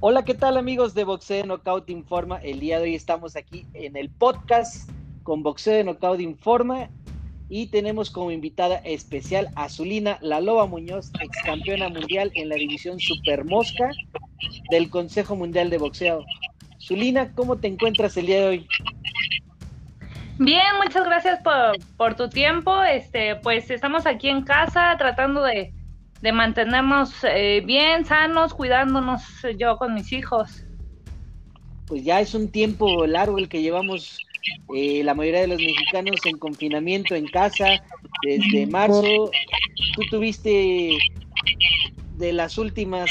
Hola, ¿qué tal amigos de Boxeo de Knockout Informa? El día de hoy estamos aquí en el podcast con Boxeo de Knockout Informa y tenemos como invitada especial a Zulina La Loba Muñoz, ex campeona mundial en la división Super Mosca del Consejo Mundial de Boxeo. Zulina, ¿cómo te encuentras el día de hoy? Bien, muchas gracias por, por tu tiempo. Este, pues estamos aquí en casa tratando de, de mantenernos eh, bien, sanos, cuidándonos yo con mis hijos. Pues ya es un tiempo largo el que llevamos eh, la mayoría de los mexicanos en confinamiento en casa desde marzo. Tú tuviste de las últimas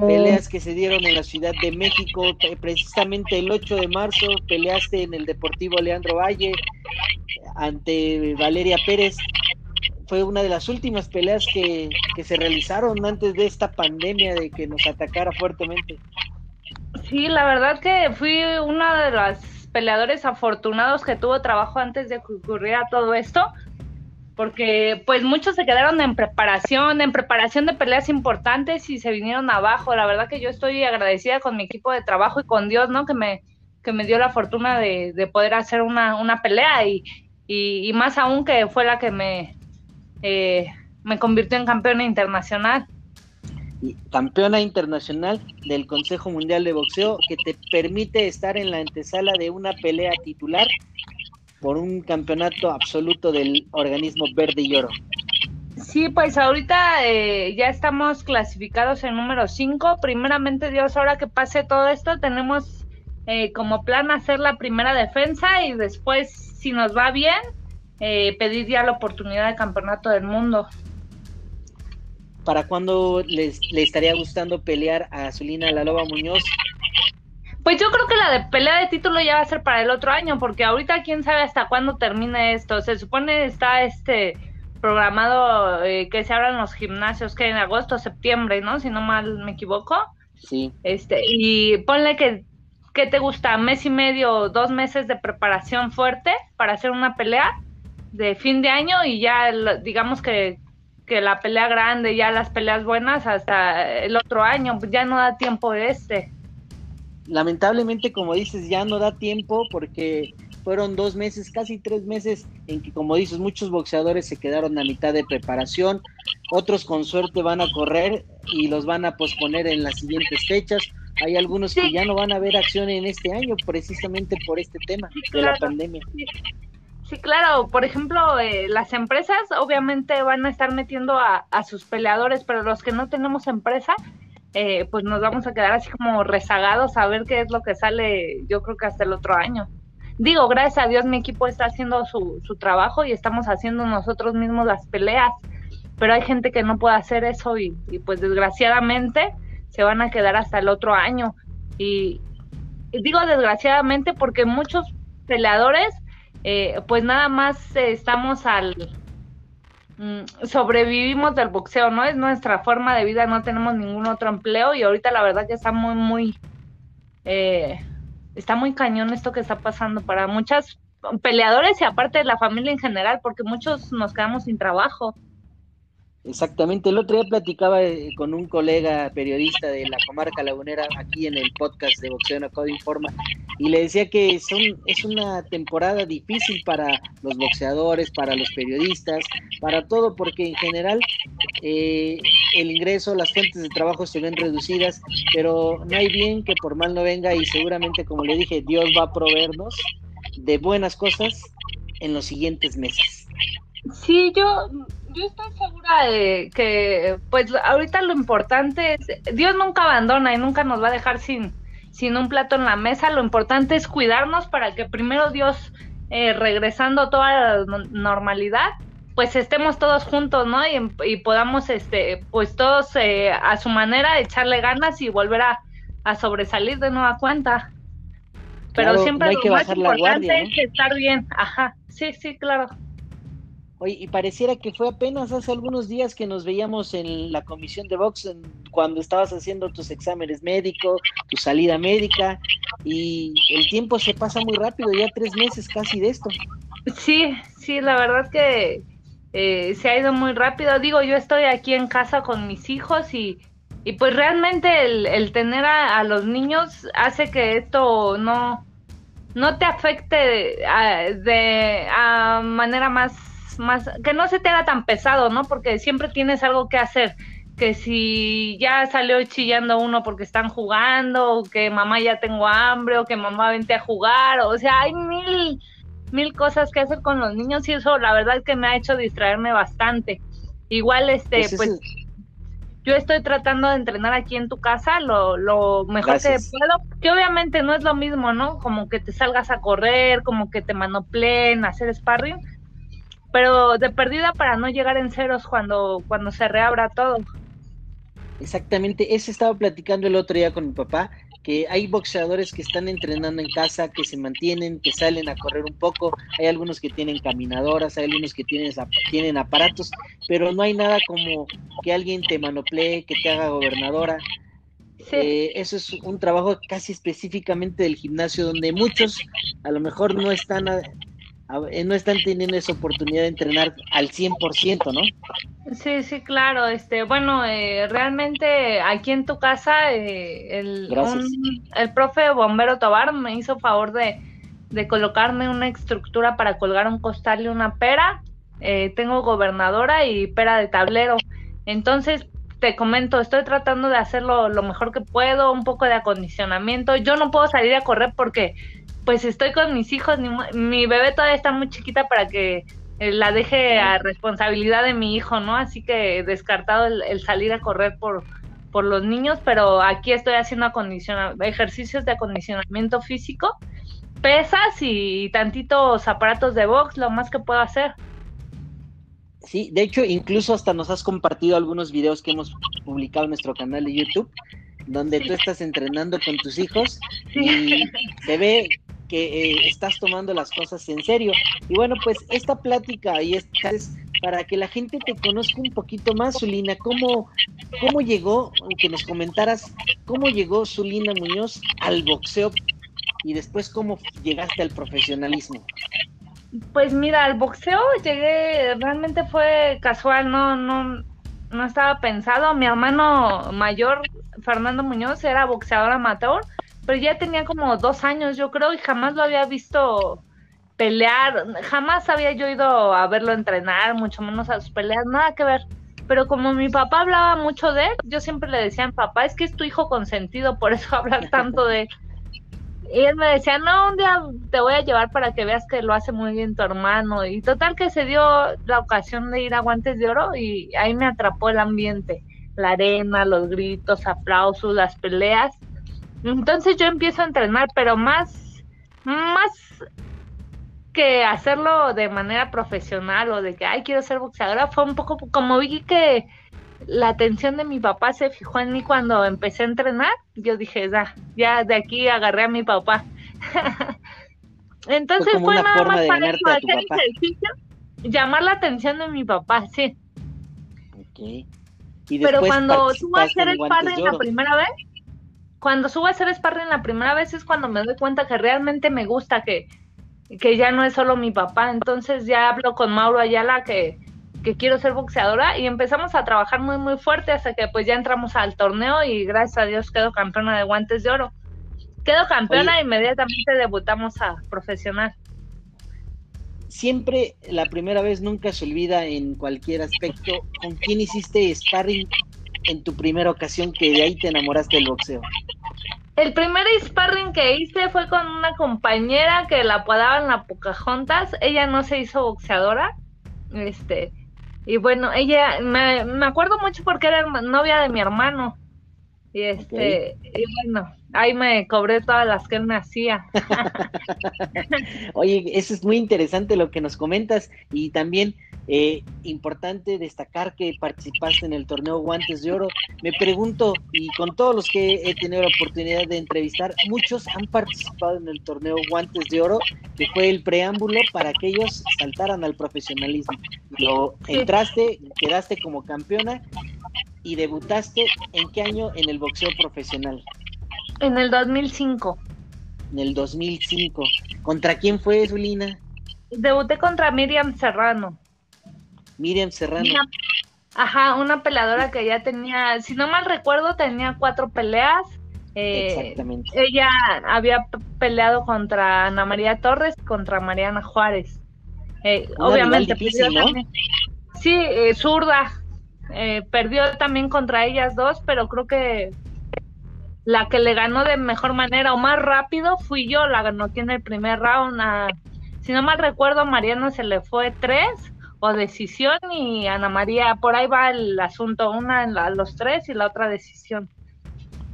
peleas que se dieron en la Ciudad de México, precisamente el 8 de marzo peleaste en el Deportivo Leandro Valle ante Valeria Pérez fue una de las últimas peleas que, se realizaron antes de esta pandemia de que nos atacara fuertemente. Sí, la verdad que fui una de las peleadores afortunados que tuvo trabajo antes de que ocurriera todo esto, porque pues muchos se quedaron en preparación, en preparación de peleas importantes y se vinieron abajo. La verdad que yo estoy agradecida con mi equipo de trabajo y con Dios, ¿no? Que me, que me dio la fortuna de, de poder hacer una, una pelea y, y, más aún que fue la que me, eh, me convirtió en campeona internacional. campeona internacional del Consejo Mundial de Boxeo que te permite estar en la antesala de una pelea titular por un campeonato absoluto del organismo verde y oro. Sí, pues ahorita eh, ya estamos clasificados en número 5. Primeramente, Dios, ahora que pase todo esto, tenemos eh, como plan hacer la primera defensa y después, si nos va bien, eh, pedir ya la oportunidad de campeonato del mundo. ¿Para cuándo les, le estaría gustando pelear a Zulina La Loba Muñoz? Pues yo creo que la de pelea de título ya va a ser para el otro año, porque ahorita quién sabe hasta cuándo termine esto. Se supone está este programado eh, que se abran los gimnasios que en agosto, septiembre, ¿no? Si no mal me equivoco. Sí. Este, y ponle que ¿qué te gusta? Mes y medio, dos meses de preparación fuerte para hacer una pelea de fin de año y ya digamos que, que la pelea grande, ya las peleas buenas hasta el otro año, pues ya no da tiempo de este. Lamentablemente, como dices, ya no da tiempo porque fueron dos meses, casi tres meses, en que, como dices, muchos boxeadores se quedaron a mitad de preparación, otros con suerte van a correr y los van a posponer en las siguientes fechas. Hay algunos que ya no van a ver acción en este año precisamente por este tema de la pandemia. Sí, claro, por ejemplo, eh, las empresas obviamente van a estar metiendo a, sus peleadores, pero los que no tenemos empresa, eh, pues nos vamos a quedar así como rezagados a ver qué es lo que sale, yo creo que hasta el otro año. Digo, gracias a Dios mi equipo está haciendo su, su trabajo y estamos haciendo nosotros mismos las peleas, pero hay gente que no puede hacer eso y, pues desgraciadamente se van a quedar hasta el otro año. Y digo desgraciadamente porque muchos peleadores eh, pues nada más estamos al mm, sobrevivimos del boxeo, ¿no? Es nuestra forma de vida, no tenemos ningún otro empleo y ahorita la verdad que está muy, muy, eh, está muy cañón esto que está pasando para muchas peleadores y aparte de la familia en general, porque muchos nos quedamos sin trabajo. Exactamente, el otro día platicaba eh, con un colega periodista de la comarca lagunera aquí en el podcast de Boxeo No Informa y le decía que son, es una temporada difícil para los boxeadores, para los periodistas, para todo, porque en general eh, el ingreso, las fuentes de trabajo se ven reducidas, pero no hay bien que por mal no venga y seguramente, como le dije, Dios va a proveernos de buenas cosas en los siguientes meses. Sí, yo yo estoy segura de que, pues ahorita lo importante es, Dios nunca abandona y nunca nos va a dejar sin, sin un plato en la mesa. Lo importante es cuidarnos para que primero Dios, eh, regresando a toda la normalidad, pues estemos todos juntos, ¿no? Y, podamos, este, pues todos eh, a su manera echarle ganas y volver a, sobresalir de nueva cuenta. Pero siempre hay lo más importante es estar bien. Ajá, sí, sí, claro. Oye, y pareciera que fue apenas hace algunos días que nos veíamos en la comisión de box cuando estabas haciendo tus exámenes médicos, tu salida médica, y el tiempo se pasa muy rápido, ya tres meses casi de esto. Sí, sí, la verdad que eh, se ha ido muy rápido. Digo, yo estoy aquí en casa con mis hijos y, y pues realmente el, tener a, los niños hace que esto no, no te afecte a, de a manera más, más, que no se te haga tan pesado, ¿no? Porque siempre tienes algo que hacer. Que si ya salió chillando uno porque están jugando, o que mamá ya tengo hambre, o que mamá vente a jugar, o sea, hay mil, mil cosas que hacer con los niños y eso la verdad es que me ha hecho distraerme bastante. Igual, este, pues, pues yo estoy tratando de entrenar aquí en tu casa lo, lo mejor que puedo, que obviamente no es lo mismo, ¿no? Como que te salgas a correr, como que te manoplen, hacer sparring, pero de perdida para no llegar en ceros cuando, cuando se reabra todo. Exactamente, ese estaba platicando el otro día con mi papá, que hay boxeadores que están entrenando en casa, que se mantienen, que salen a correr un poco, hay algunos que tienen caminadoras, hay algunos que tienen, tienen aparatos, pero no hay nada como que alguien te manoplee, que te haga gobernadora. Eh, eso es un trabajo casi específicamente del gimnasio donde muchos a lo mejor no están eh, no están teniendo esa oportunidad de entrenar al 100%, ¿no? Sí, sí, claro. Este, bueno, eh, realmente aquí en tu casa eh, el, el profe Bombero Tobar me hizo favor de, de, colocarme una estructura para colgar un costal y una pera. tengo gobernadora y pera de tablero. Entonces, te comento, estoy tratando de hacerlo lo mejor que puedo, un poco de acondicionamiento. Yo no puedo salir a correr porque pues estoy con mis hijos, mi, bebé todavía está muy chiquita para que eh, la deje a responsabilidad de mi hijo, ¿no? Así que descartado el, salir a correr por, por los niños, pero aquí estoy haciendo ejercicios de acondicionamiento físico, pesas y tantitos aparatos de box, lo más que puedo hacer. Sí, de hecho, incluso hasta nos has compartido algunos videos que hemos publicado en nuestro canal de YouTube, donde tú estás entrenando con tus hijos y se ve que eh, estás tomando las cosas en serio. Y bueno, pues esta plática y esta es para que la gente te conozca un poquito más, Zulina, ¿cómo, cómo llegó, que nos comentaras, cómo llegó Zulina Muñoz al boxeo y después cómo llegaste al profesionalismo? Pues mira, al boxeo llegué, realmente fue casual, no, no, no estaba pensado. Mi hermano mayor, Fernando Muñoz, era boxeador amateur pero ya tenía como dos años, yo creo, y jamás lo había visto pelear, jamás había yo ido a verlo entrenar, mucho menos a sus peleas, nada que ver. Pero como mi papá hablaba mucho de él, yo siempre le decía, papá, es que es tu hijo consentido, por eso hablar tanto de él. Y él me decía, no, un día te voy a llevar para que veas que lo hace muy bien tu hermano. Y total que se dio la ocasión de ir a Guantes de Oro y ahí me atrapó el ambiente, la arena, los gritos, aplausos, las peleas. Entonces yo empiezo a entrenar, pero más, más que hacerlo de manera profesional o de que, ay, quiero ser boxeadora, fue un poco como vi que la atención de mi papá se fijó en mí cuando empecé a entrenar, yo dije, ya, ya de aquí agarré a mi papá. Entonces fue, nada más para hacer ejercicio, llamar la atención de mi papá, sí. Pero cuando tú vas a hacer el padre la primera vez, cuando subo a hacer sparring la primera vez es cuando me doy cuenta que realmente me gusta, que, que ya no es solo mi papá. Entonces ya hablo con Mauro Ayala que, que quiero ser boxeadora y empezamos a trabajar muy muy fuerte hasta que pues ya entramos al torneo y gracias a Dios quedo campeona de guantes de oro. Quedo campeona e inmediatamente debutamos a profesional. Siempre la primera vez nunca se olvida en cualquier aspecto. ¿Con quién hiciste sparring en tu primera ocasión que de ahí te enamoraste del boxeo? El primer sparring que hice fue con una compañera que la apodaban la Pocahontas. Ella no se hizo boxeadora. Este, y bueno, ella, me, me acuerdo mucho porque era novia de mi hermano. Y este, y bueno, ahí me cobré todas las que él me hacía. Oye, eso es muy interesante lo que nos comentas y también eh, importante destacar que participaste en el torneo Guantes de Oro. Me pregunto, y con todos los que he tenido la oportunidad de entrevistar, muchos han participado en el torneo Guantes de Oro, que fue el preámbulo para que ellos saltaran al profesionalismo. Lo entraste, quedaste como campeona y debutaste en qué año en el boxeo profesional? En el 2005. En el 2005. ¿Contra quién fue, Zulina? Debuté contra Miriam Serrano. Miriam Serrano. Ajá, una peleadora que ya tenía, si no mal recuerdo, tenía cuatro peleas. Eh, Exactamente. Ella había peleado contra Ana María Torres, contra Mariana Juárez. Eh, obviamente, difícil, ¿no? Sí, eh, zurda. Eh, perdió también contra ellas dos, pero creo que la que le ganó de mejor manera o más rápido fui yo, la ganó aquí en el primer round. si no mal recuerdo, Mariana se le fue tres o decisión y Ana María, por ahí va el asunto, una en los tres y la otra decisión.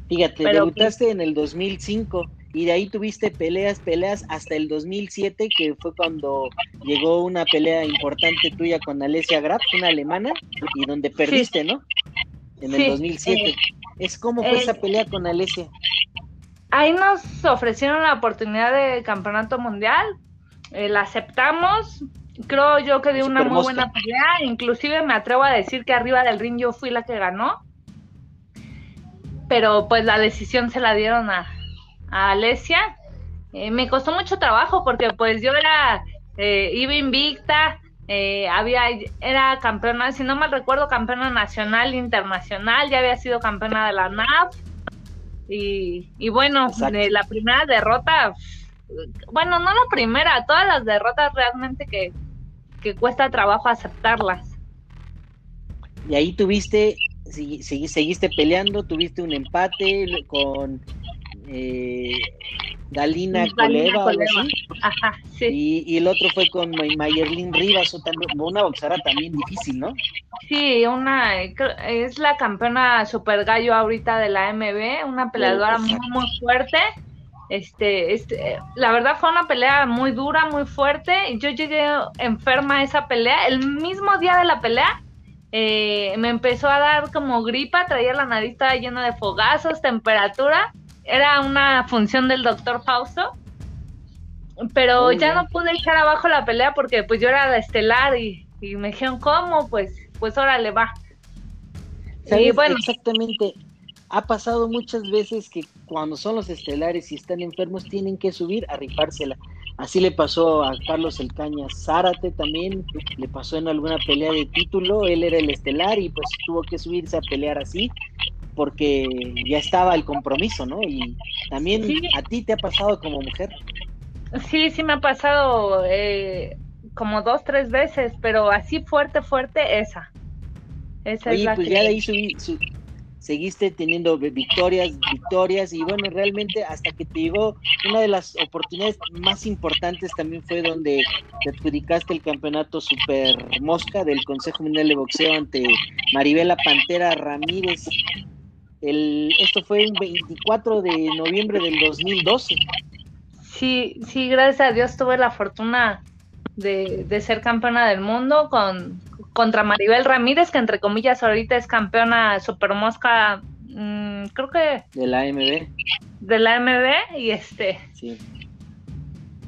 Fíjate, debutaste en el 2005 y de ahí tuviste peleas, peleas hasta el 2007, que fue cuando llegó una pelea importante tuya con Alessia Graf, una alemana, y donde perdiste, ¿no? En el 2007. Eh, es como fue esa eh, pelea con Alessia. Ahí nos ofrecieron la oportunidad de campeonato mundial, eh, la aceptamos, creo yo que dio una muy buena pelea, inclusive me atrevo a decir que arriba del ring yo fui la que ganó, pero pues la decisión se la dieron a, a Alesia. Eh, me costó mucho trabajo porque pues yo era, eh, iba invicta, eh, había, era campeona, si no mal recuerdo, campeona nacional, internacional, ya había sido campeona de la NAF. Y, y bueno, la primera derrota, bueno, no la primera, todas las derrotas realmente que, que cuesta trabajo aceptarlas. Y ahí tuviste, seguiste peleando, tuviste un empate con eh, Galina, Coleva, Ajá, sí. y, el otro fue con Mayerlin Rivas, una boxera también difícil, ¿no? Sí, una es la campeona super gallo ahorita de la MB, una peleadora muy muy fuerte. Este, este, la verdad fue una pelea muy dura, muy fuerte. Yo llegué enferma a esa pelea. El mismo día de la pelea eh, me empezó a dar como gripa, traía la nariz llena de fogazos, temperatura era una función del doctor Fausto, pero ya no pude echar abajo la pelea porque pues yo era de estelar y, me dijeron, ¿cómo? Pues, pues órale, va. Y bueno, exactamente. Ha pasado muchas veces que cuando son los estelares y están enfermos tienen que subir a rifársela. Así le pasó a Carlos Elcaña Zárate también, le pasó en alguna pelea de título, él era el estelar y pues tuvo que subirse a pelear así porque ya estaba el compromiso, ¿no? Y también a ti te ha pasado como mujer. Sí, sí me ha pasado eh, como dos, tres veces, pero así fuerte, fuerte, esa. esa Oye, pues ya de ahí seguiste teniendo victorias, victorias, y bueno, realmente hasta que te llegó una de las oportunidades más importantes también fue donde te adjudicaste el campeonato Super Mosca del Consejo Mundial de Boxeo ante Maribela Pantera Ramírez el, esto fue el 24 de noviembre del 2012. Sí, sí, gracias a Dios tuve la fortuna de, ser campeona del mundo con contra Maribel Ramírez, que entre comillas ahorita es campeona super mosca, mm, creo que... De la AMB. De la AMB, y este... Sí.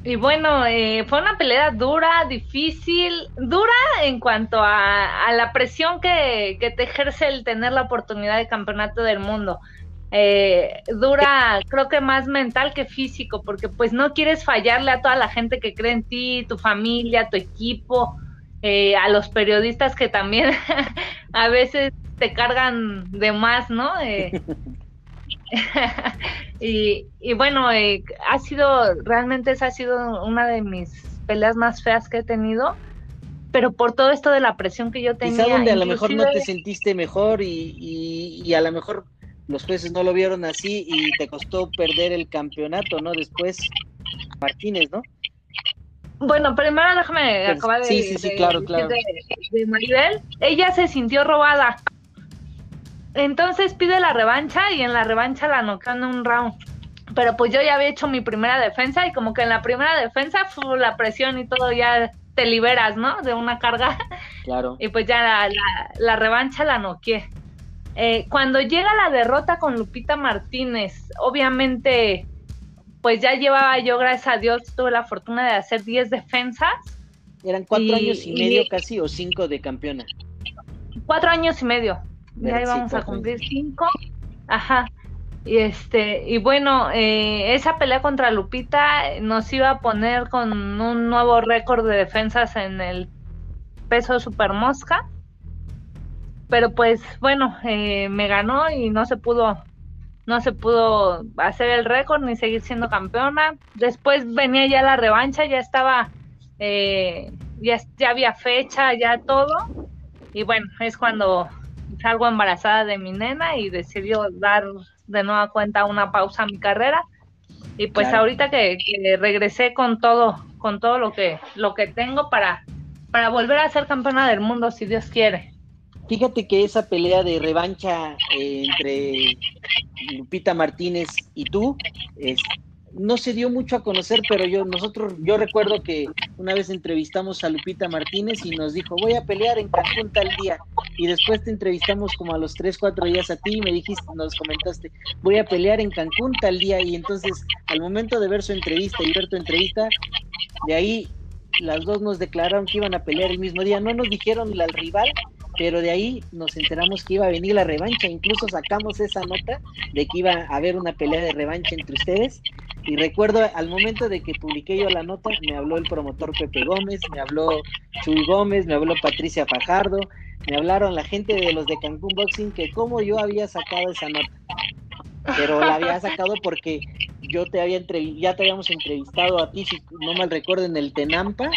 Y bueno, eh, fue una pelea dura, difícil, dura en cuanto a, la presión que, te ejerce el tener la oportunidad de campeonato del mundo. Eh, dura, creo que más mental que físico, porque pues no quieres fallarle a toda la gente que cree en ti, tu familia, tu equipo, eh, a los periodistas que también a veces te cargan de más, ¿no? y, bueno, eh, ha sido, realmente esa ha sido una de mis peleas más feas que he tenido, pero por todo esto de la presión que yo tenía. Quizá donde a lo mejor no te sentiste mejor y, y, a lo mejor los jueces no lo vieron así y te costó perder el campeonato, ¿no? Después, Martínez, ¿no? Bueno, primero déjame acabar de, sí, sí, sí, claro, claro. de Maribel. Ella se sintió robada entonces pide la revancha y en la revancha la noqueó en un round. Pero pues yo ya había hecho mi primera defensa y como que en la primera defensa fue la presión y todo ya te liberas, ¿no? De una carga. Claro. Y pues ya la, la, revancha la noqueé. Eh, cuando llega la derrota con Lupita Martínez, obviamente, pues ya llevaba yo, gracias a Dios, tuve la fortuna de hacer 10 defensas. Eran cuatro años y medio casi o cinco de campeona. Cuatro años y medio ya íbamos a cumplir cinco. Ajá. Y este, y bueno, eh, esa pelea contra Lupita nos iba a poner con un nuevo récord de defensas en el peso super mosca. pero pues bueno, eh, me ganó y no se pudo no se pudo hacer el récord ni seguir siendo campeona. Después venía ya la revancha, ya estaba, eh, ya, ya había fecha, ya todo. Y bueno, es cuando salgo embarazada de mi nena y decidió dar de nueva cuenta una pausa a mi carrera. Y pues ahorita que, que, regresé con todo, con todo lo que, lo que tengo para, para volver a ser campeona del mundo, si Dios quiere. Fíjate que esa pelea de revancha eh, entre Lupita Martínez y tú es, no se dio mucho a conocer, pero yo nosotros yo recuerdo que una vez entrevistamos a Lupita Martínez y nos dijo, "Voy a pelear en Cancún tal día." Y después te entrevistamos como a los tres, cuatro días a ti y me dijiste, nos comentaste, "Voy a pelear en Cancún tal día." Y entonces, al momento de ver su entrevista y ver tu entrevista, de ahí las dos nos declararon que iban a pelear el mismo día. No nos dijeron al rival, pero de ahí nos enteramos que iba a venir la revancha, incluso sacamos esa nota de que iba a haber una pelea de revancha entre ustedes. Y recuerdo al momento de que publiqué yo la nota, me habló el promotor Pepe Gómez, me habló Chuy Gómez, me habló Patricia Fajardo, me hablaron la gente de los de Cancún Boxing que cómo yo había sacado esa nota. Pero la había sacado porque yo te había ya te habíamos entrevistado a ti, si no mal recuerdo, en el Tenampa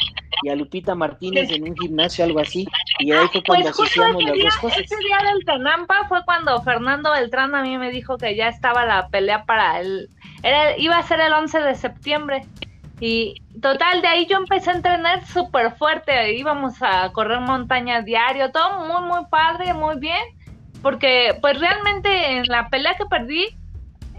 y a Lupita Martínez en un gimnasio, algo así. Y ahí fue cuando pues asociamos las dos cosas. Ese día del Tenampa fue cuando Fernando Beltrán a mí me dijo que ya estaba la pelea para el. Era, iba a ser el 11 de septiembre. Y total, de ahí yo empecé a entrenar súper fuerte. Íbamos a correr montaña diario, todo muy, muy padre, muy bien. Porque, pues realmente en la pelea que perdí,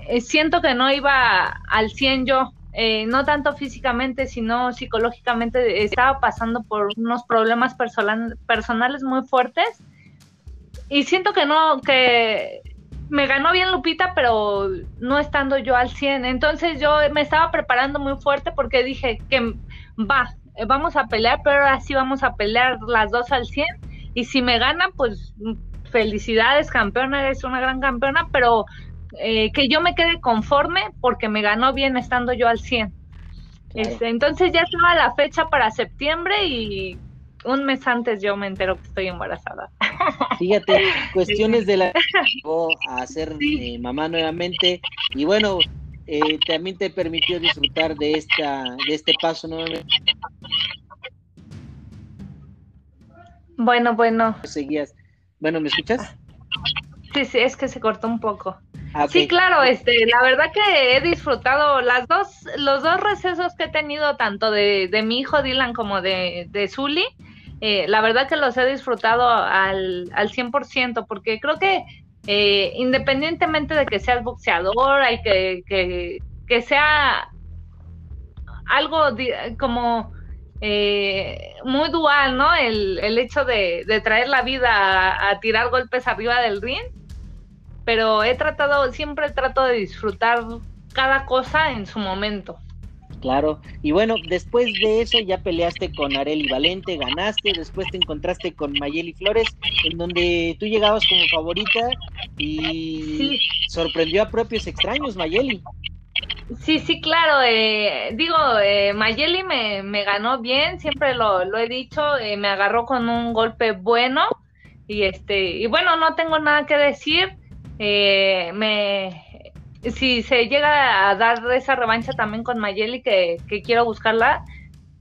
eh, siento que no iba al 100 yo. Eh, no tanto físicamente, sino psicológicamente, estaba pasando por unos problemas personales muy fuertes. Y siento que no, que me ganó bien Lupita, pero no estando yo al 100. Entonces yo me estaba preparando muy fuerte porque dije que va, vamos a pelear, pero ahora sí vamos a pelear las dos al 100. Y si me gana, pues felicidades, campeona, eres una gran campeona, pero eh, que yo me quede conforme porque me ganó bien estando yo al 100. Este, entonces ya estaba la fecha para septiembre y un mes antes yo me entero que estoy embarazada. Fíjate, cuestiones de la a ser eh, mamá nuevamente y bueno, eh, también te permitió disfrutar de esta de este paso nuevamente. Bueno, bueno. Seguías. Bueno, ¿me escuchas? Sí, sí, es que se cortó un poco. Ah, sí, claro, este, la verdad que he disfrutado las dos, los dos recesos que he tenido, tanto de, de mi hijo Dylan como de, de Zully, eh, la verdad que los he disfrutado al, al 100%, porque creo que eh, independientemente de que seas boxeador, hay que, que, que sea algo como eh, muy dual, ¿no? El, el hecho de, de, traer la vida a, a tirar golpes arriba del ring pero he tratado, siempre trato de disfrutar cada cosa en su momento. Claro, y bueno, después de eso ya peleaste con Areli Valente, ganaste, después te encontraste con Mayeli Flores, en donde tú llegabas como favorita y sorprendió a propios extraños Mayeli. Sí, sí, claro. Eh, digo, eh, Mayeli me, me, ganó bien, siempre lo, he dicho, eh, me agarró con un golpe bueno y este y bueno, no tengo nada que decir eh, me si se llega a dar esa revancha también con Mayeli, que, quiero buscarla,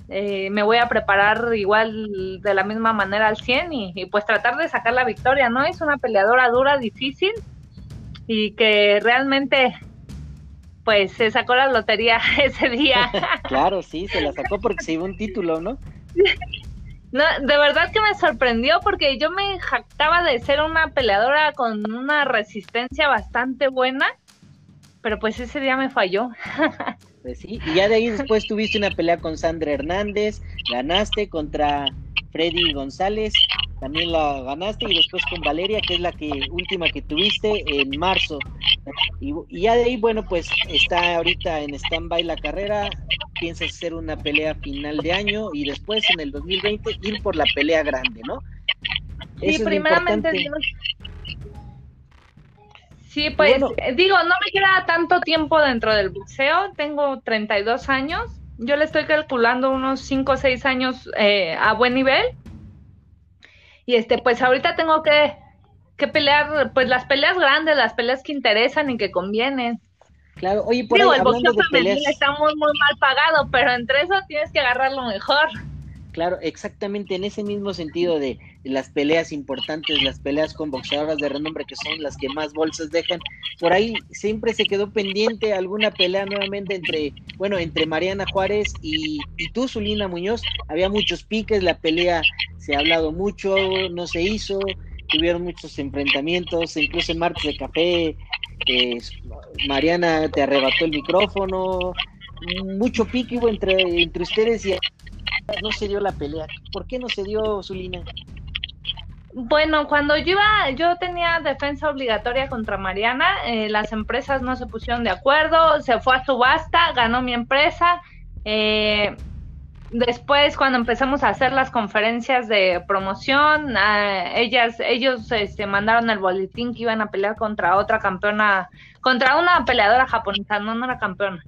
eh, me voy a preparar igual de la misma manera al 100 y, pues tratar de sacar la victoria, ¿no? Es una peleadora dura, difícil y que realmente pues se sacó la lotería ese día. claro, sí, se la sacó porque se iba un título, ¿no? No, de verdad que me sorprendió porque yo me jactaba de ser una peleadora con una resistencia bastante buena, pero pues ese día me falló. Pues sí, y ya de ahí después tuviste una pelea con Sandra Hernández, ganaste contra Freddy González, también la ganaste y después con Valeria, que es la que última que tuviste en marzo. Y, ya de ahí, bueno, pues está ahorita en stand-by la carrera, piensas hacer una pelea final de año y después en el 2020 ir por la pelea grande, ¿no? Sí, primeramente Sí, pues eh, digo, no me queda tanto tiempo dentro del boxeo, tengo 32 años, yo le estoy calculando unos 5 o 6 años eh, a buen nivel. Y este, pues ahorita tengo que que pelear, pues las peleas grandes, las peleas que interesan y que convienen. Claro, oye, por Digo, el boxeo femenil está muy, muy mal pagado, pero entre eso tienes que agarrar lo mejor. Claro, exactamente en ese mismo sentido de las peleas importantes, las peleas con boxeadoras de renombre que son las que más bolsas dejan. Por ahí siempre se quedó pendiente alguna pelea nuevamente entre, bueno, entre Mariana Juárez y, y tú, Zulina Muñoz. Había muchos piques, la pelea se ha hablado mucho, no se hizo, tuvieron muchos enfrentamientos, incluso en Martes de Café, eh, Mariana te arrebató el micrófono, mucho pique entre, entre ustedes y no se dio la pelea. ¿Por qué no se dio, Zulina? Bueno, cuando yo iba, yo tenía defensa obligatoria contra Mariana, eh, las empresas no se pusieron de acuerdo, se fue a subasta, ganó mi empresa. Eh, después, cuando empezamos a hacer las conferencias de promoción, ellas, ellos este, mandaron el boletín que iban a pelear contra otra campeona, contra una peleadora japonesa, no, no era campeona.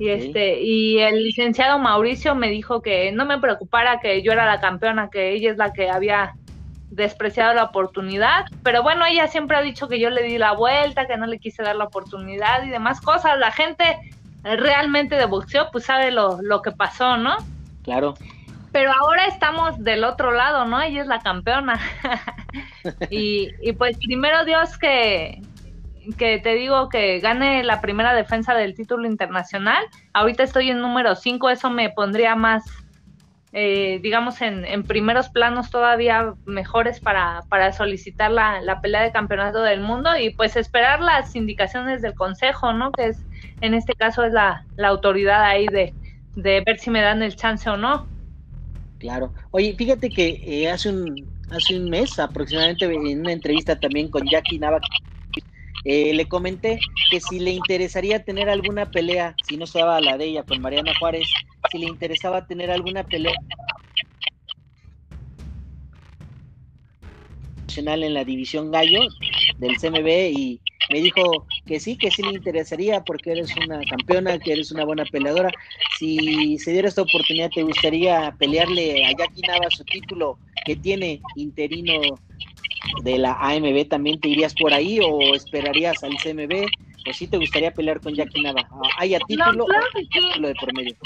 Y este, y el licenciado Mauricio me dijo que no me preocupara que yo era la campeona, que ella es la que había despreciado la oportunidad, pero bueno, ella siempre ha dicho que yo le di la vuelta, que no le quise dar la oportunidad y demás cosas. La gente realmente de boxeo pues sabe lo, lo que pasó, ¿no? Claro. Pero ahora estamos del otro lado, ¿no? Ella es la campeona. y, y pues primero Dios que, que te digo que gane la primera defensa del título internacional. Ahorita estoy en número 5, eso me pondría más, eh, digamos, en, en, primeros planos todavía mejores para, para solicitar la, la, pelea de campeonato del mundo y pues esperar las indicaciones del consejo, ¿no? Que es, en este caso es la, la autoridad ahí de, de ver si me dan el chance o no. Claro. Oye, fíjate que eh, hace un hace un mes aproximadamente en una entrevista también con Jackie Nava eh, le comenté que si le interesaría tener alguna pelea, si no se daba la de ella con Mariana Juárez, si le interesaba tener alguna pelea en la división gallo del CMB y me dijo que sí, que sí le interesaría porque eres una campeona, que eres una buena peleadora. Si se diera esta oportunidad, ¿te gustaría pelearle a Jackie Nava su título que tiene interino de la AMB también te irías por ahí o esperarías al CMB o si te gustaría pelear con Jackie Nava? ¿Hay a título claro o título de por medio?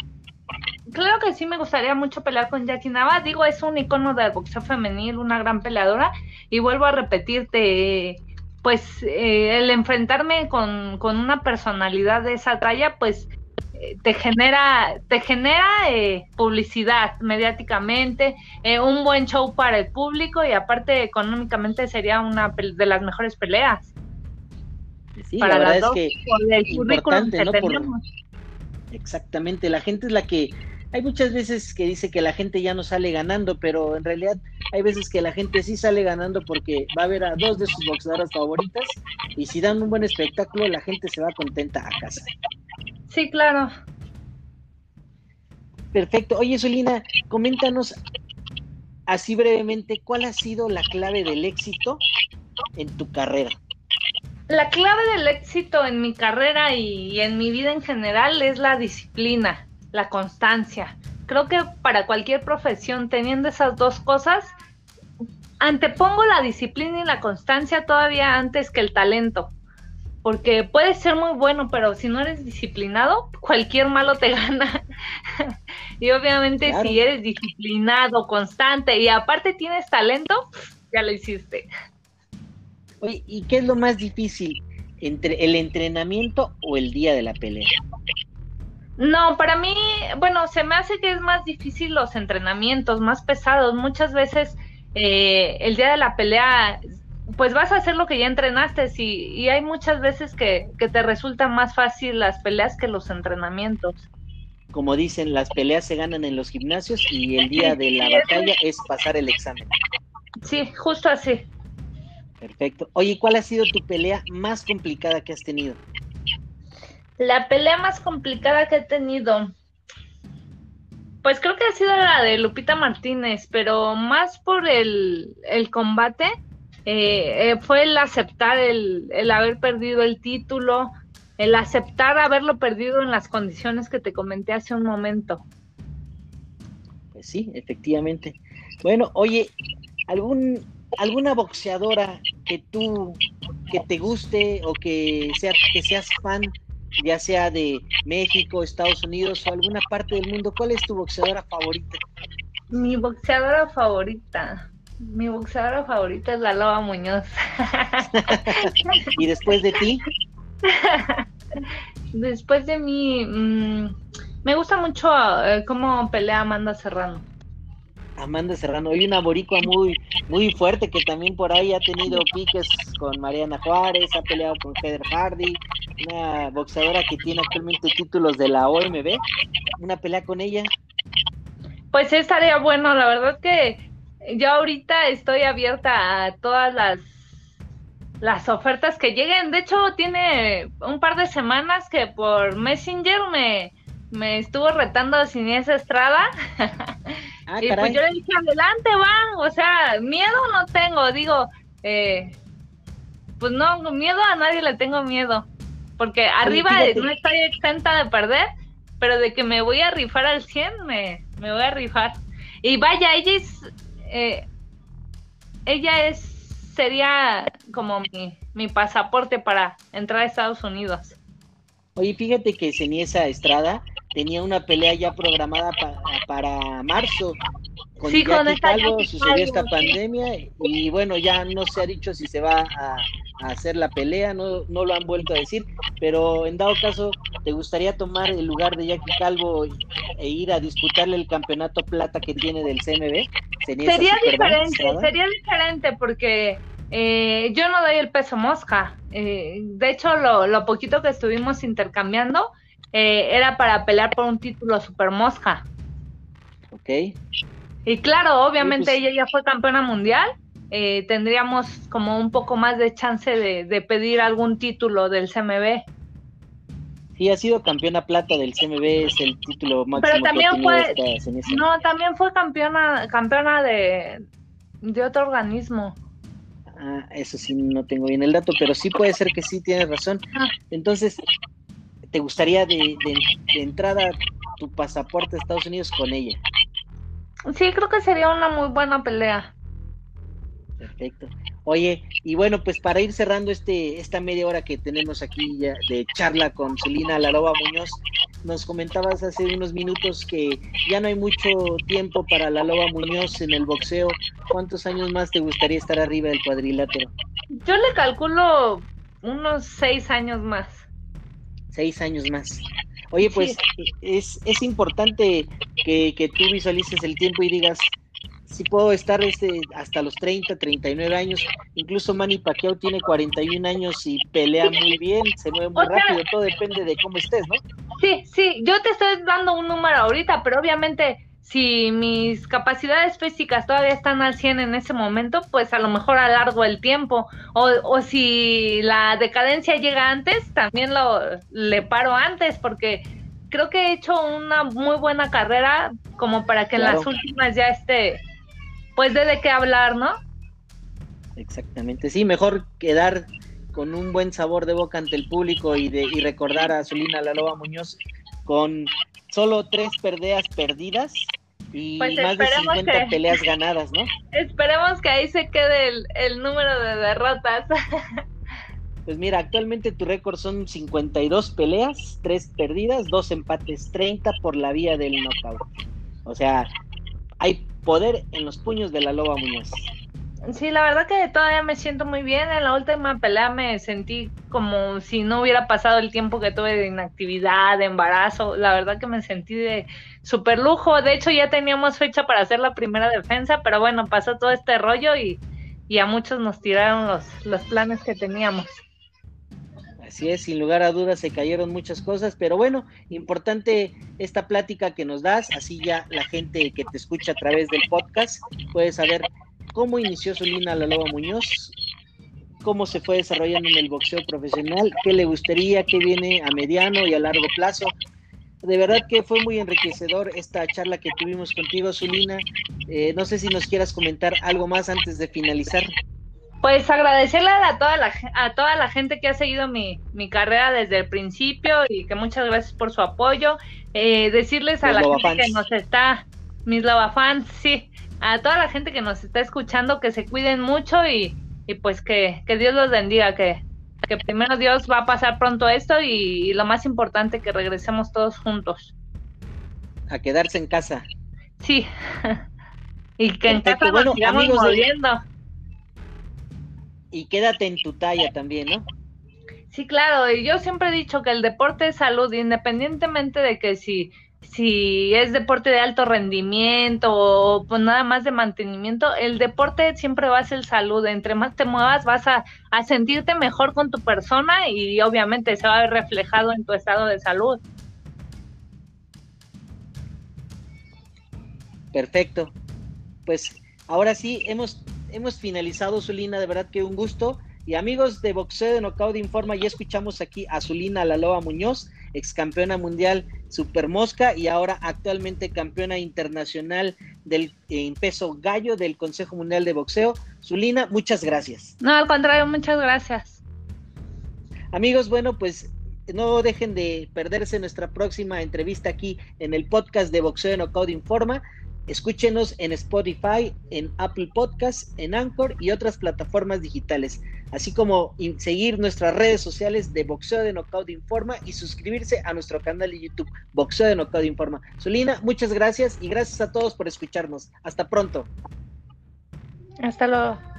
Claro que sí me gustaría mucho pelear con Jackie Nava. Digo, es un icono del boxeo femenil, una gran peleadora. Y vuelvo a repetirte, pues eh, el enfrentarme con, con una personalidad de esa talla, pues te genera, te genera eh, publicidad mediáticamente, eh, un buen show para el público y aparte económicamente sería una de las mejores peleas. Sí, para la verdad es que importante, ¿no? exactamente, la gente es la que hay muchas veces que dice que la gente ya no sale ganando, pero en realidad hay veces que la gente sí sale ganando porque va a ver a dos de sus boxeadoras favoritas y si dan un buen espectáculo la gente se va contenta a casa. Sí, claro. Perfecto. Oye, Solina, coméntanos así brevemente cuál ha sido la clave del éxito en tu carrera. La clave del éxito en mi carrera y en mi vida en general es la disciplina, la constancia. Creo que para cualquier profesión, teniendo esas dos cosas, antepongo la disciplina y la constancia todavía antes que el talento porque puedes ser muy bueno, pero si no eres disciplinado, cualquier malo te gana. y obviamente si eres disciplinado, constante y aparte tienes talento, ya lo hiciste. Oye, ¿y qué es lo más difícil? ¿Entre el entrenamiento o el día de la pelea? No, para mí, bueno, se me hace que es más difícil los entrenamientos, más pesados. Muchas veces eh, el día de la pelea pues vas a hacer lo que ya entrenaste y, y hay muchas veces que, te resulta más fácil las peleas que los entrenamientos. Como dicen, las peleas se ganan en los gimnasios y el día de la batalla es pasar el examen. Sí, justo así. Perfecto. Oye, ¿cuál ha sido tu pelea más complicada que has tenido? La pelea más complicada que he tenido. Pues creo que ha sido la de Lupita Martínez, pero más por el, el combate eh, eh, fue el aceptar el, el, haber perdido el título, el aceptar haberlo perdido en las condiciones que te comenté hace un momento. Pues sí, efectivamente. Bueno, oye, algún alguna boxeadora que tú, que te guste o que, sea, que seas fan, ya sea de México, Estados Unidos o alguna parte del mundo? ¿Cuál es tu boxeadora favorita? Mi boxeadora favorita. Mi boxeadora favorita es la Loba Muñoz. ¿Y después de ti? después de mí, mm, me gusta mucho eh, cómo pelea Amanda Serrano. Amanda Serrano, hay una boricua muy, muy fuerte que también por ahí ha tenido piques con Mariana Juárez, ha peleado con Heather Hardy, una boxeadora que tiene actualmente títulos de la OMB, una pelea con ella. Pues estaría bueno, la verdad que yo ahorita estoy abierta a todas las las ofertas que lleguen. De hecho, tiene un par de semanas que por Messenger me, me estuvo retando a esa Estrada. Ah, y pues yo le dije, adelante, va. O sea, miedo no tengo. Digo, eh, pues no, miedo a nadie le tengo miedo. Porque arriba no estoy exenta de perder, pero de que me voy a rifar al 100, me, me voy a rifar. Y vaya, ella es. Eh, ella es sería como mi, mi pasaporte para entrar a Estados Unidos. Oye, fíjate que Ceniesa Estrada tenía una pelea ya programada para marzo. Con sí, con esta sucedió esta pandemia y bueno, ya no se ha dicho si se va a, hacer la pelea, no, no lo han vuelto a decir, pero en dado caso, ¿te gustaría tomar el lugar de Jackie Calvo e ir a disputarle el campeonato plata que tiene del CMB? Sería, diferente, sería diferente porque eh, yo no doy el peso mosca. Eh, de hecho, lo, lo, poquito que estuvimos intercambiando eh, era para pelear por un título super mosca. Ok. Y claro, obviamente pues ella ya fue campeona mundial. tendríamos como un poco más de chance de, pedir algún título del CMB. Sí, ha sido campeona plata del CMB, es el título máximo. Pero también fue, no, también fue campeona, campeona de, de otro organismo. Ah, eso sí, no tengo bien el dato, pero sí puede ser que sí, tienes razón. Ah. Entonces, ¿te gustaría de, entrada tu pasaporte a Estados Unidos con ella? Sí, creo que sería una muy buena pelea. Perfecto. Oye, y bueno, pues para ir cerrando este esta media hora que tenemos aquí ya de charla con Celina Laroba Muñoz, nos comentabas hace unos minutos que ya no hay mucho tiempo para la Loba Muñoz en el boxeo. ¿Cuántos años más te gustaría estar arriba del cuadrilátero? Yo le calculo unos seis años más. Seis años más. Oye, pues es, es importante que, que tú visualices el tiempo y digas, si puedo estar este, hasta los 30, 39 años. Incluso Manny Pacquiao tiene 41 años y pelea muy bien, se mueve muy rápido, todo depende de cómo estés, ¿no? Sí, sí, yo te estoy dando un número ahorita, pero obviamente si mis capacidades físicas todavía están al 100 en ese momento, pues a lo mejor alargo el tiempo. O, o si la decadencia llega antes, también lo le paro antes, porque creo que he hecho una muy buena carrera como para que en las últimas ya esté pues de qué hablar, ¿no? Exactamente, sí, mejor quedar con un buen sabor de boca ante el público y, de, y recordar a Zulina Loba Muñoz con solo tres perdeas perdidas y pues más de 50 peleas ganadas, ¿no? Esperemos que ahí se quede el, el número de derrotas. Pues mira, actualmente tu récord son 52 peleas, 3 perdidas, 2 empates, 30 por la vía del knockout. O sea, hay poder en los puños de la Loba Muñoz. Sí, la verdad que todavía me siento muy bien. En la última pelea me sentí como si no hubiera pasado el tiempo que tuve de inactividad, de embarazo. La verdad que me sentí de super lujo. De hecho, ya teníamos fecha para hacer la primera defensa, pero bueno, pasó todo este rollo y, y a muchos nos tiraron los, los planes que teníamos. Así es, sin lugar a dudas se cayeron muchas cosas, pero bueno, importante esta plática que nos das, así ya la gente que te escucha a través del podcast puede saber cómo inició Solina La Loba Muñoz, cómo se fue desarrollando en el boxeo profesional, qué le gustaría, qué viene a mediano y a largo plazo. De verdad que fue muy enriquecedor esta charla que tuvimos contigo, Zulina. Eh, no sé si nos quieras comentar algo más antes de finalizar pues agradecerle a toda la, a toda la gente que ha seguido mi, carrera desde el principio y que muchas gracias por su apoyo. Eh, decirles a la gente que nos está, mis fans, sí, a toda la gente que nos está escuchando que se cuiden mucho y, y pues que, que Dios los bendiga, que, que primero Dios va a pasar pronto esto y, lo más importante que regresemos todos juntos. A quedarse en casa. Sí. y que en casa nos sigamos moviendo. Y quédate en tu talla también, ¿no? Sí, claro, y yo siempre he dicho que el deporte es salud, independientemente de que si si es deporte de alto rendimiento o pues nada más de mantenimiento, el deporte siempre va a ser salud. Entre más te muevas, vas a, sentirte mejor con tu persona y obviamente se va a ver reflejado en tu estado de salud. Perfecto. Pues ahora sí, hemos, hemos finalizado, Zulina, de verdad que un gusto. Y amigos de Boxeo de Knockout Informa, ya escuchamos aquí a Zulina Laloa Muñoz ex campeona mundial super mosca y ahora actualmente campeona internacional del en peso gallo del Consejo Mundial de Boxeo. Zulina, muchas gracias. No, al contrario, muchas gracias. Amigos, bueno, pues no dejen de perderse nuestra próxima entrevista aquí en el podcast de Boxeo de Knockout Informa. Escúchenos en Spotify, en Apple Podcasts, en Anchor y otras plataformas digitales, así como seguir nuestras redes sociales de Boxeo de Knockout Informa y suscribirse a nuestro canal de YouTube, Boxeo de Knockout Informa. Solina, muchas gracias y gracias a todos por escucharnos. Hasta pronto. Hasta luego.